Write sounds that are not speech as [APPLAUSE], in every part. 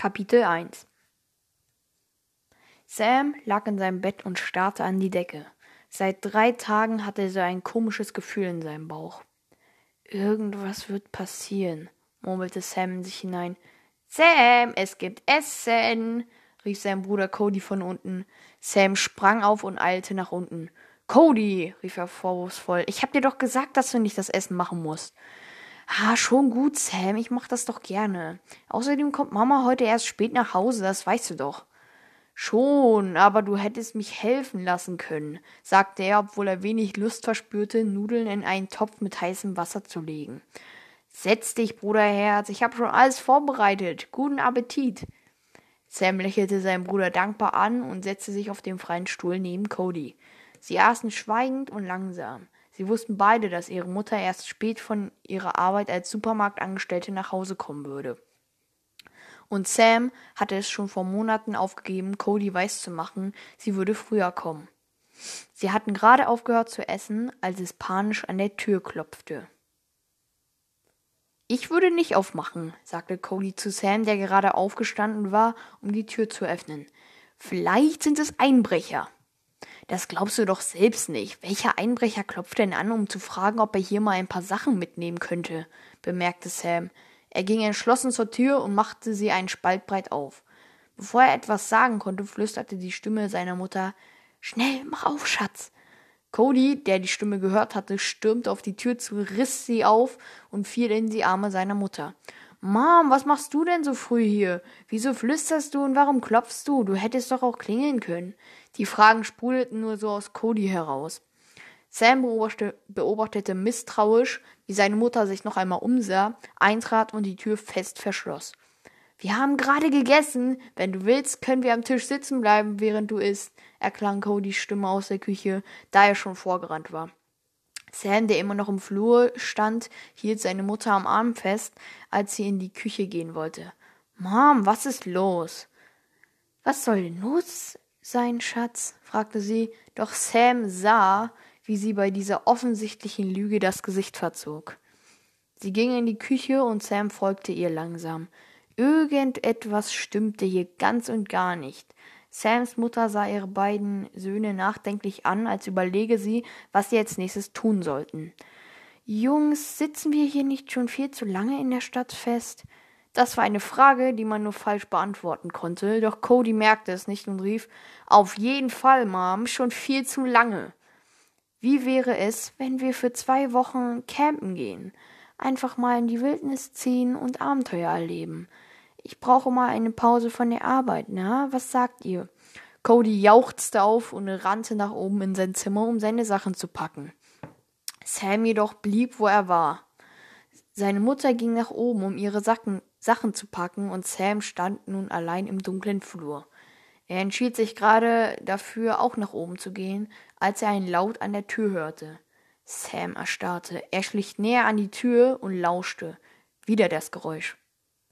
Kapitel 1 Sam lag in seinem Bett und starrte an die Decke. Seit drei Tagen hatte er so ein komisches Gefühl in seinem Bauch. Irgendwas wird passieren, murmelte Sam in sich hinein. Sam, es gibt Essen, rief sein Bruder Cody von unten. Sam sprang auf und eilte nach unten. Cody, rief er vorwurfsvoll, ich hab dir doch gesagt, dass du nicht das Essen machen musst. Ah, schon gut, Sam, ich mach das doch gerne. Außerdem kommt Mama heute erst spät nach Hause, das weißt du doch. Schon, aber du hättest mich helfen lassen können, sagte er, obwohl er wenig Lust verspürte, Nudeln in einen Topf mit heißem Wasser zu legen. Setz dich, Bruderherz, ich habe schon alles vorbereitet. Guten Appetit. Sam lächelte seinen Bruder dankbar an und setzte sich auf den freien Stuhl neben Cody. Sie aßen schweigend und langsam. Sie wussten beide, dass ihre Mutter erst spät von ihrer Arbeit als Supermarktangestellte nach Hause kommen würde. Und Sam hatte es schon vor Monaten aufgegeben, Cody weiszumachen, sie würde früher kommen. Sie hatten gerade aufgehört zu essen, als es panisch an der Tür klopfte. Ich würde nicht aufmachen, sagte Cody zu Sam, der gerade aufgestanden war, um die Tür zu öffnen. Vielleicht sind es Einbrecher. Das glaubst du doch selbst nicht. Welcher Einbrecher klopft denn an, um zu fragen, ob er hier mal ein paar Sachen mitnehmen könnte? bemerkte Sam. Er ging entschlossen zur Tür und machte sie einen Spalt breit auf. Bevor er etwas sagen konnte, flüsterte die Stimme seiner Mutter Schnell, mach auf, Schatz. Cody, der die Stimme gehört hatte, stürmte auf die Tür zu, riss sie auf und fiel in die Arme seiner Mutter. Mom, was machst du denn so früh hier? Wieso flüsterst du und warum klopfst du? Du hättest doch auch klingeln können. Die Fragen sprudelten nur so aus Cody heraus. Sam beobachtete misstrauisch, wie seine Mutter sich noch einmal umsah, eintrat und die Tür fest verschloss. Wir haben gerade gegessen. Wenn du willst, können wir am Tisch sitzen bleiben, während du isst, erklang Codys Stimme aus der Küche, da er schon vorgerannt war. Sam, der immer noch im Flur stand, hielt seine Mutter am Arm fest, als sie in die Küche gehen wollte. Mom, was ist los? Was soll denn los sein, Schatz? fragte sie, doch Sam sah, wie sie bei dieser offensichtlichen Lüge das Gesicht verzog. Sie ging in die Küche und Sam folgte ihr langsam. Irgendetwas stimmte hier ganz und gar nicht. Sams Mutter sah ihre beiden Söhne nachdenklich an, als überlege sie, was sie als nächstes tun sollten. Jungs, sitzen wir hier nicht schon viel zu lange in der Stadt fest? Das war eine Frage, die man nur falsch beantworten konnte, doch Cody merkte es nicht und rief Auf jeden Fall, Mom, schon viel zu lange. Wie wäre es, wenn wir für zwei Wochen campen gehen? Einfach mal in die Wildnis ziehen und Abenteuer erleben. Ich brauche mal eine Pause von der Arbeit, na? Was sagt ihr? Cody jauchzte auf und rannte nach oben in sein Zimmer, um seine Sachen zu packen. Sam jedoch blieb, wo er war. Seine Mutter ging nach oben, um ihre Sachen, Sachen zu packen, und Sam stand nun allein im dunklen Flur. Er entschied sich gerade dafür, auch nach oben zu gehen, als er einen Laut an der Tür hörte. Sam erstarrte. Er schlich näher an die Tür und lauschte. Wieder das Geräusch.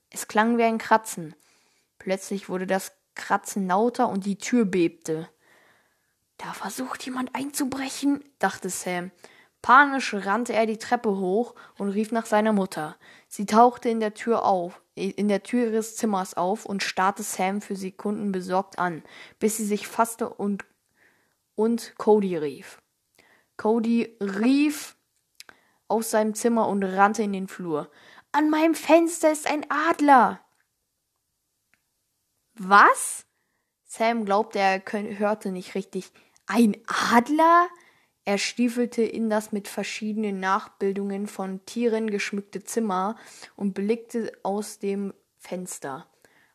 Es klang wie ein Kratzen. Plötzlich wurde das Kratzen lauter und die Tür bebte. Da versucht jemand einzubrechen, dachte Sam. Panisch rannte er die Treppe hoch und rief nach seiner Mutter. Sie tauchte in der Tür auf, in der Tür ihres Zimmers auf und starrte Sam für Sekunden besorgt an, bis sie sich fasste und und Cody rief. Cody rief aus seinem Zimmer und rannte in den Flur. An meinem Fenster ist ein Adler. Was? Sam glaubte, er hörte nicht richtig. Ein Adler? Er stiefelte in das mit verschiedenen Nachbildungen von Tieren geschmückte Zimmer und blickte aus dem Fenster.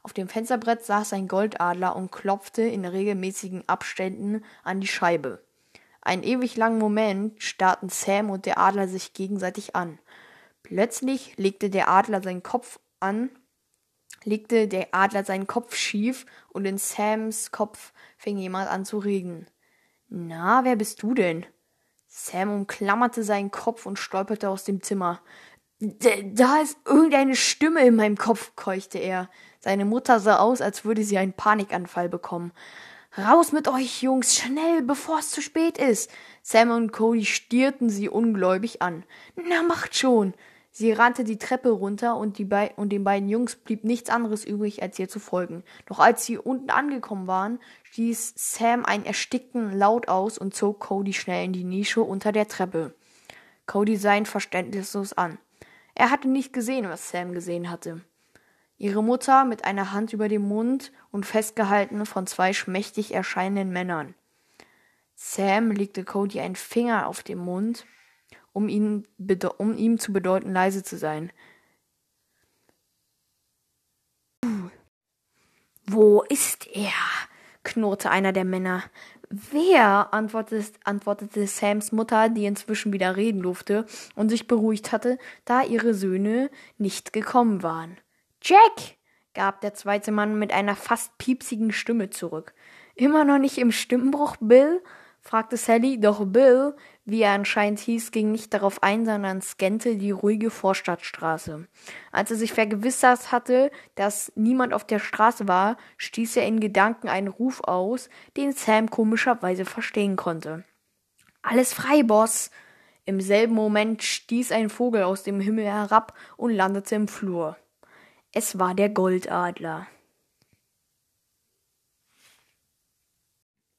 Auf dem Fensterbrett saß ein Goldadler und klopfte in regelmäßigen Abständen an die Scheibe. Einen ewig langen Moment starrten Sam und der Adler sich gegenseitig an. Plötzlich legte der Adler seinen Kopf an, legte der Adler seinen Kopf schief und in Sams Kopf fing jemand an zu reden. Na, wer bist du denn? Sam umklammerte seinen Kopf und stolperte aus dem Zimmer. Da ist irgendeine Stimme in meinem Kopf, keuchte er. Seine Mutter sah aus, als würde sie einen Panikanfall bekommen. Raus mit euch, Jungs, schnell, bevor es zu spät ist. Sam und Cody stierten sie ungläubig an. Na, macht schon. Sie rannte die Treppe runter und, die und den beiden Jungs blieb nichts anderes übrig, als ihr zu folgen. Doch als sie unten angekommen waren, stieß Sam einen erstickten Laut aus und zog Cody schnell in die Nische unter der Treppe. Cody sah ihn verständnislos an. Er hatte nicht gesehen, was Sam gesehen hatte. Ihre Mutter mit einer Hand über dem Mund und festgehalten von zwei schmächtig erscheinenden Männern. Sam legte Cody einen Finger auf den Mund um, ihn, um ihm zu bedeuten, leise zu sein. Wo ist er? Knurrte einer der Männer. Wer? antwortete, antwortete Sams Mutter, die inzwischen wieder reden durfte und sich beruhigt hatte, da ihre Söhne nicht gekommen waren. Jack! gab der zweite Mann mit einer fast piepsigen Stimme zurück. Immer noch nicht im Stimmbruch, Bill? Fragte Sally, doch Bill, wie er anscheinend hieß, ging nicht darauf ein, sondern scannte die ruhige Vorstadtstraße. Als er sich vergewissert hatte, dass niemand auf der Straße war, stieß er in Gedanken einen Ruf aus, den Sam komischerweise verstehen konnte. Alles frei, Boss! Im selben Moment stieß ein Vogel aus dem Himmel herab und landete im Flur. Es war der Goldadler.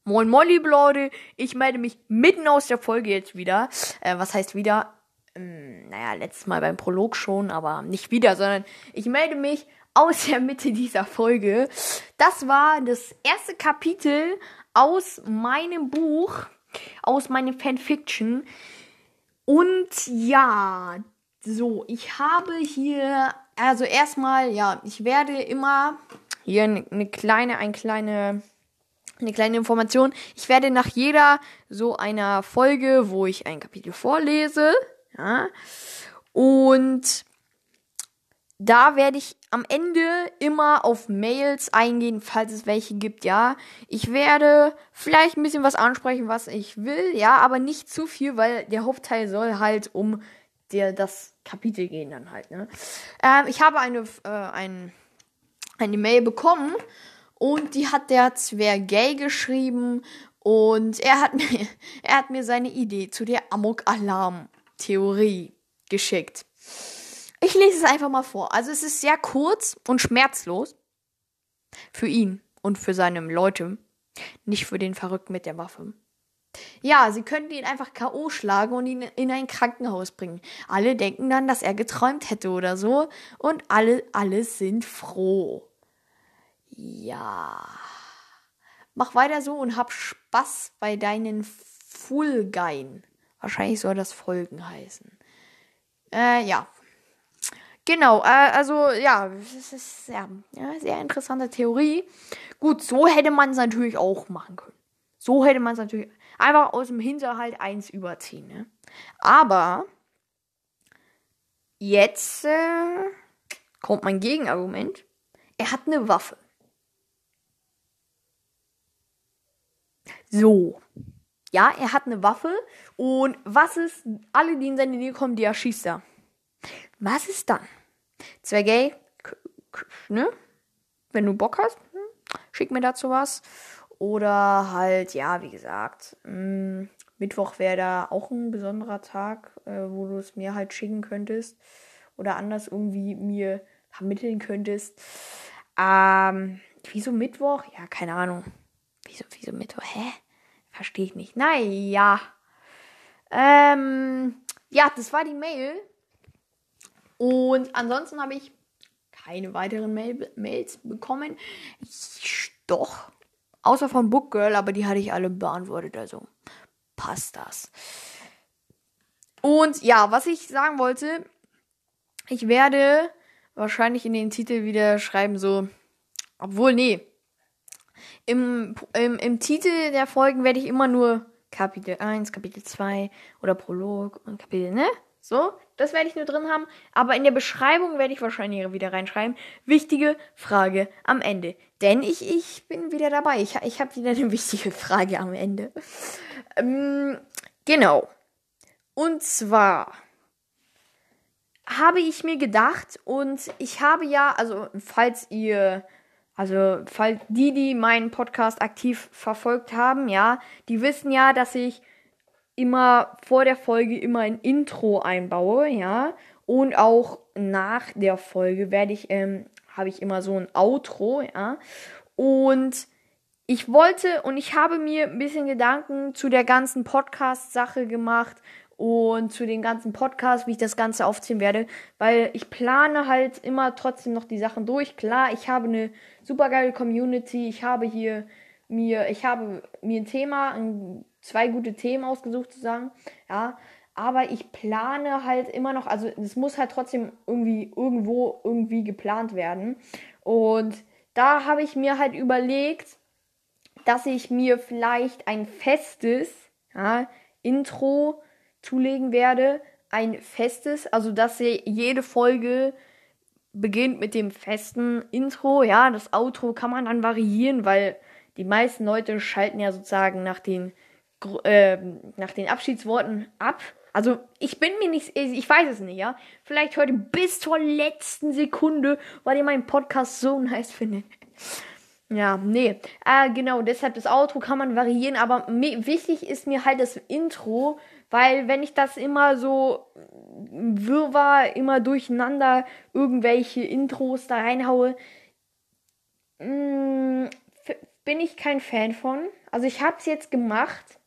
Moin moin, liebe Leute. Ich melde mich mitten aus der Folge jetzt wieder. Äh, was heißt wieder? Ähm, naja, letztes Mal beim Prolog schon, aber nicht wieder, sondern ich melde mich aus der Mitte dieser Folge. Das war das erste Kapitel aus meinem Buch, aus meinem Fanfiction. Und ja, so, ich habe hier, also erstmal, ja, ich werde immer hier eine kleine, ein kleine eine kleine Information. Ich werde nach jeder so einer Folge, wo ich ein Kapitel vorlese, ja, und da werde ich am Ende immer auf Mails eingehen, falls es welche gibt, ja. Ich werde vielleicht ein bisschen was ansprechen, was ich will, ja, aber nicht zu viel, weil der Hauptteil soll halt um der, das Kapitel gehen dann halt, ne. Ähm, ich habe eine, äh, ein, eine Mail bekommen und die hat der Zwergay geschrieben. Und er hat mir, [LAUGHS] er hat mir seine Idee zu der Amok-Alarm-Theorie geschickt. Ich lese es einfach mal vor. Also es ist sehr kurz und schmerzlos. Für ihn und für seine Leute. Nicht für den Verrückten mit der Waffe. Ja, sie könnten ihn einfach K.O. schlagen und ihn in ein Krankenhaus bringen. Alle denken dann, dass er geträumt hätte oder so. Und alle, alle sind froh. Ja. Mach weiter so und hab Spaß bei deinen Fulgein. Wahrscheinlich soll das Folgen heißen. Äh, ja. Genau, äh, also ja, das ist ja, ja, sehr interessante Theorie. Gut, so hätte man es natürlich auch machen können. So hätte man es natürlich einfach aus dem Hinterhalt eins überziehen. Ne? Aber jetzt äh, kommt mein Gegenargument. Er hat eine Waffe. So. Ja, er hat eine Waffe. Und was ist, alle, die in seine Nähe kommen, die erschießt er. Was ist dann? Zwergay, ne? Wenn du Bock hast, hm, schick mir dazu was. Oder halt, ja, wie gesagt, hm, Mittwoch wäre da auch ein besonderer Tag, äh, wo du es mir halt schicken könntest. Oder anders irgendwie mir vermitteln könntest. Ähm, wieso Mittwoch? Ja, keine Ahnung. Wieso, wieso Mittwoch? Hä? Verstehe ich nicht. Naja. Ähm, ja, das war die Mail. Und ansonsten habe ich keine weiteren Mail Mails bekommen. Ich, doch. Außer von Book Girl, aber die hatte ich alle beantwortet. Also passt das. Und ja, was ich sagen wollte, ich werde wahrscheinlich in den Titel wieder schreiben, so. Obwohl, nee, im, im, Im Titel der Folgen werde ich immer nur Kapitel 1, Kapitel 2 oder Prolog und Kapitel, ne? So, das werde ich nur drin haben. Aber in der Beschreibung werde ich wahrscheinlich wieder reinschreiben. Wichtige Frage am Ende. Denn ich, ich bin wieder dabei. Ich, ich habe wieder eine wichtige Frage am Ende. Ähm, genau. Und zwar habe ich mir gedacht und ich habe ja, also falls ihr also, falls die, die meinen Podcast aktiv verfolgt haben, ja, die wissen ja, dass ich immer vor der Folge immer ein Intro einbaue, ja. Und auch nach der Folge werde ich, ähm, habe ich immer so ein Outro, ja. Und ich wollte und ich habe mir ein bisschen Gedanken zu der ganzen Podcast-Sache gemacht und zu den ganzen Podcasts, wie ich das Ganze aufziehen werde, weil ich plane halt immer trotzdem noch die Sachen durch. Klar, ich habe eine super geile Community, ich habe hier mir, ich habe mir ein Thema, ein, zwei gute Themen ausgesucht zu sagen, ja, aber ich plane halt immer noch, also es muss halt trotzdem irgendwie irgendwo irgendwie geplant werden. Und da habe ich mir halt überlegt, dass ich mir vielleicht ein festes ja, Intro zulegen werde. Ein festes, also dass jede Folge beginnt mit dem festen Intro. Ja, das Outro kann man dann variieren, weil die meisten Leute schalten ja sozusagen nach den, äh, nach den Abschiedsworten ab. Also ich bin mir nicht, ich weiß es nicht, ja. Vielleicht heute bis zur letzten Sekunde, weil ihr meinen Podcast so nice findet. Ja, nee. Äh, genau, deshalb das Outro kann man variieren, aber wichtig ist mir halt das Intro, weil wenn ich das immer so wirrwarr, immer durcheinander irgendwelche Intros da reinhaue, mh, mm, bin ich kein Fan von. Also ich hab's jetzt gemacht,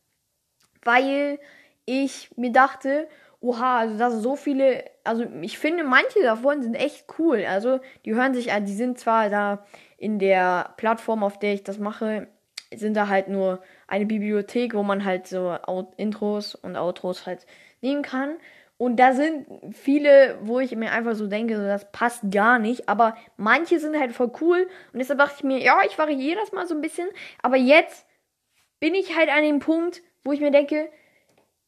weil ich mir dachte, oha, also das sind so viele, also ich finde manche davon sind echt cool. Also die hören sich an, die sind zwar da in der Plattform, auf der ich das mache, sind da halt nur eine Bibliothek, wo man halt so Intros und Outros halt nehmen kann. Und da sind viele, wo ich mir einfach so denke, das passt gar nicht. Aber manche sind halt voll cool. Und deshalb dachte ich mir, ja, ich variiere das mal so ein bisschen. Aber jetzt bin ich halt an dem Punkt, wo ich mir denke,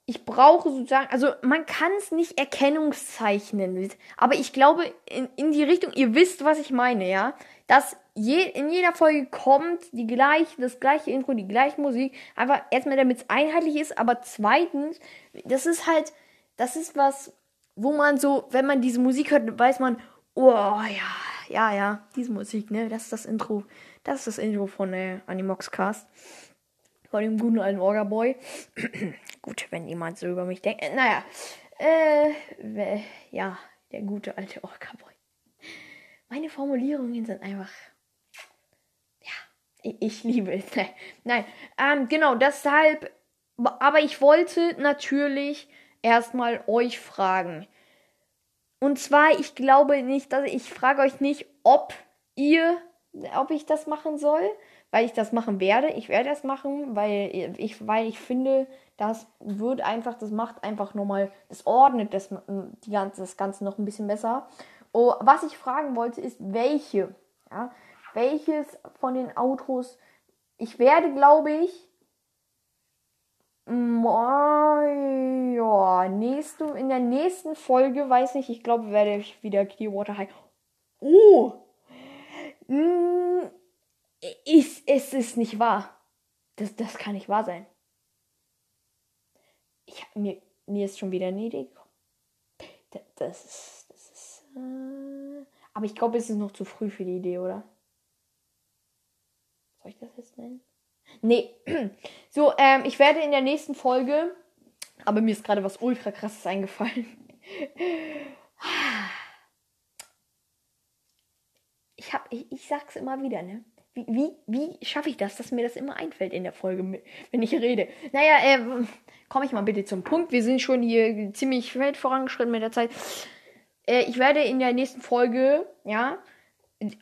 ich brauche sozusagen, also man kann es nicht Erkennungszeichnen, aber ich glaube in, in die Richtung, ihr wisst, was ich meine, ja, dass je, in jeder Folge kommt die gleiche, das gleiche Intro, die gleiche Musik, einfach erstmal damit es einheitlich ist, aber zweitens, das ist halt, das ist was, wo man so, wenn man diese Musik hört, weiß man, oh ja, ja, ja, diese Musik, ne, das ist das Intro, das ist das Intro von äh, Animoxcast. Von dem guten alten Orga Boy. [CLEARS THROAT] Gut, wenn jemand so über mich denkt. Äh, naja. Äh, ja, der gute alte Orga Boy. Meine Formulierungen sind einfach. Ja, ich, ich liebe es. [LAUGHS] Nein, ähm, genau, deshalb. Aber ich wollte natürlich erstmal euch fragen. Und zwar, ich glaube nicht, dass ich frage euch nicht, ob ihr, ob ich das machen soll, weil ich das machen werde. Ich werde das machen, weil ich, weil ich finde, das wird einfach, das macht einfach nochmal, das ordnet das, die ganze, das Ganze noch ein bisschen besser. Oh, was ich fragen wollte, ist, welche, ja, welches von den Autos, ich werde, glaube ich, ja, nächste, in der nächsten Folge, weiß nicht, ich glaube, werde ich wieder Clearwater High. Oh! Ist, es ist nicht wahr. Das, das kann nicht wahr sein. Ich, mir, mir ist schon wieder eine Idee gekommen. Das, das ist. Das ist äh, aber ich glaube, es ist noch zu früh für die Idee, oder? Soll ich das jetzt nennen? Nee. [CLEARS THROAT] So, ähm, ich werde in der nächsten Folge. Aber mir ist gerade was ultra krasses eingefallen. [LAUGHS] Ich hab, ich, ich sag's immer wieder, ne? Wie, wie, wie schaffe ich das, dass mir das immer einfällt in der Folge, wenn ich rede? Naja, äh, komme ich mal bitte zum Punkt. Wir sind schon hier ziemlich weit vorangeschritten mit der Zeit. Äh, ich werde in der nächsten Folge, ja,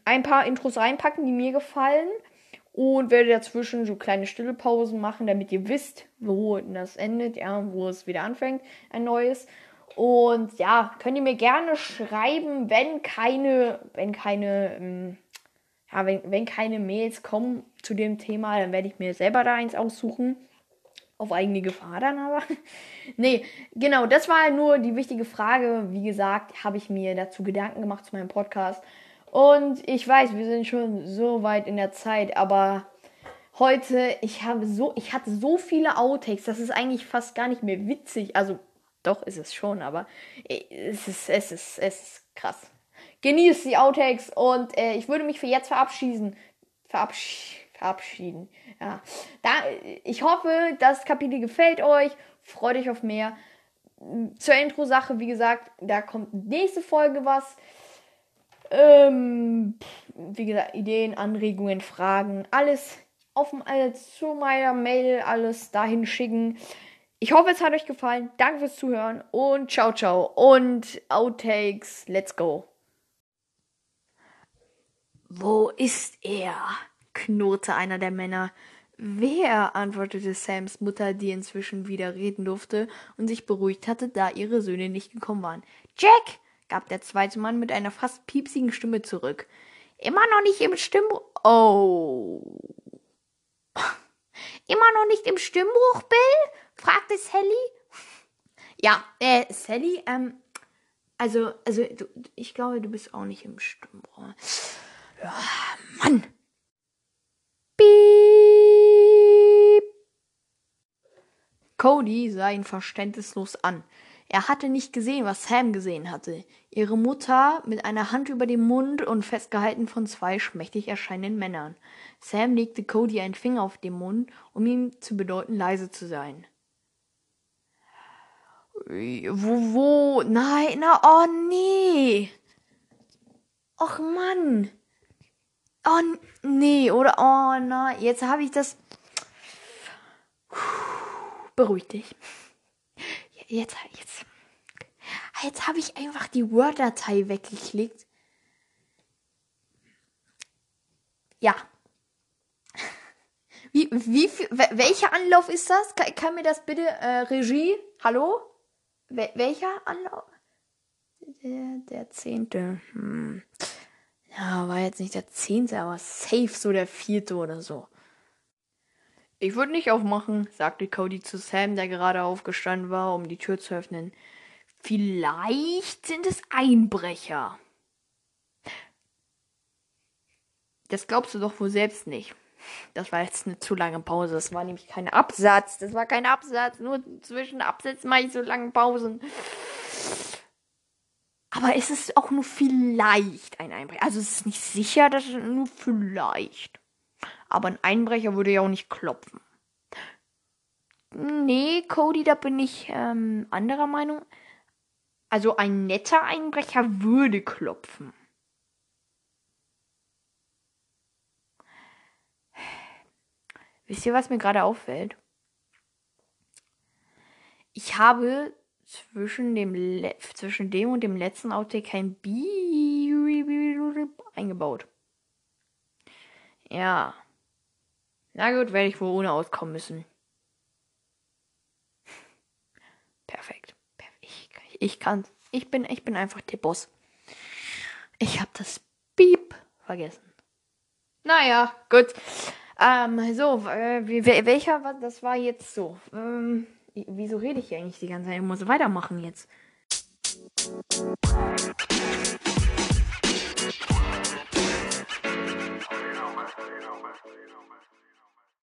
ein paar Intros reinpacken, die mir gefallen. Und werde dazwischen so kleine stille Pausen machen, damit ihr wisst, wo das endet, ja, wo es wieder anfängt, ein neues. Und ja, könnt ihr mir gerne schreiben, wenn keine, wenn keine, ähm, ja, wenn, wenn keine Mails kommen zu dem Thema, dann werde ich mir selber da eins aussuchen. Auf eigene Gefahr dann aber. [LAUGHS] nee, genau, das war nur die wichtige Frage. Wie gesagt, habe ich mir dazu Gedanken gemacht zu meinem Podcast. Und ich weiß, wir sind schon so weit in der Zeit, aber heute, ich habe so, ich hatte so viele Outtakes, das ist eigentlich fast gar nicht mehr witzig. Also, doch ist es schon, aber es ist, es ist, es ist krass genießt die Outtakes und äh, ich würde mich für jetzt verabschieden. Verabsch verabschieden. Ja. Da, ich hoffe, das Kapitel gefällt euch. Freut euch auf mehr. Zur Intro-Sache, wie gesagt, da kommt nächste Folge was. Ähm, wie gesagt, Ideen, Anregungen, Fragen, alles auf äh, zu meiner Mail, alles dahin schicken. Ich hoffe, es hat euch gefallen. Danke fürs Zuhören und ciao, ciao. Und Outtakes, let's go. Wo ist er? knurrte einer der Männer. Wer? antwortete Sams Mutter, die inzwischen wieder reden durfte und sich beruhigt hatte, da ihre Söhne nicht gekommen waren. Jack! gab der zweite Mann mit einer fast piepsigen Stimme zurück. Immer noch nicht im Stimmbruch. Oh. Immer noch nicht im Stimmbruch, Bill? fragte Sally. Ja, äh, Sally, ähm, also, also, du, ich glaube, du bist auch nicht im Stimmbruch. Ja, Mann. Piep. Cody sah ihn verständnislos an. Er hatte nicht gesehen, was Sam gesehen hatte. Ihre Mutter mit einer Hand über dem Mund und festgehalten von zwei schmächtig erscheinenden Männern. Sam legte Cody einen Finger auf den Mund, um ihm zu bedeuten, leise zu sein. Wo, wo? Nein, na, oh nee. Och Mann. Oh nee, oder? Oh nein, jetzt habe ich das. Beruhig dich. Jetzt, jetzt. Jetzt habe ich einfach die Word-Datei weggeklickt. Ja. Wie, wie, welcher Anlauf ist das? Kann, kann mir das bitte, äh, Regie? Hallo? Wel welcher Anlauf? Der, der zehnte. Hm. Ja, war jetzt nicht der zehnte, aber safe so der vierte oder so. Ich würde nicht aufmachen, sagte Cody zu Sam, der gerade aufgestanden war, um die Tür zu öffnen. Vielleicht sind es Einbrecher. Das glaubst du doch wohl selbst nicht. Das war jetzt eine zu lange Pause. Das war nämlich kein Absatz. Das war kein Absatz. Nur zwischen Absätzen mache ich so lange Pausen. Aber es ist auch nur vielleicht ein Einbrecher. Also es ist nicht sicher, dass es nur vielleicht. Aber ein Einbrecher würde ja auch nicht klopfen. Nee, Cody, da bin ich ähm, anderer Meinung. Also ein netter Einbrecher würde klopfen. Wisst ihr, was mir gerade auffällt? Ich habe zwischen dem, Le zwischen dem und dem letzten Outtake kein Bi eingebaut. Ja. Na gut, werde ich wohl ohne auskommen müssen. [LAUGHS] Perfekt. Ich, ich kann. Ich bin, ich bin einfach der Boss. Ich habe das Beep vergessen. Naja, gut. Ähm, so, äh, welcher, das war jetzt so. Ähm, wieso rede ich hier eigentlich die ganze Zeit? Ich muss weitermachen jetzt.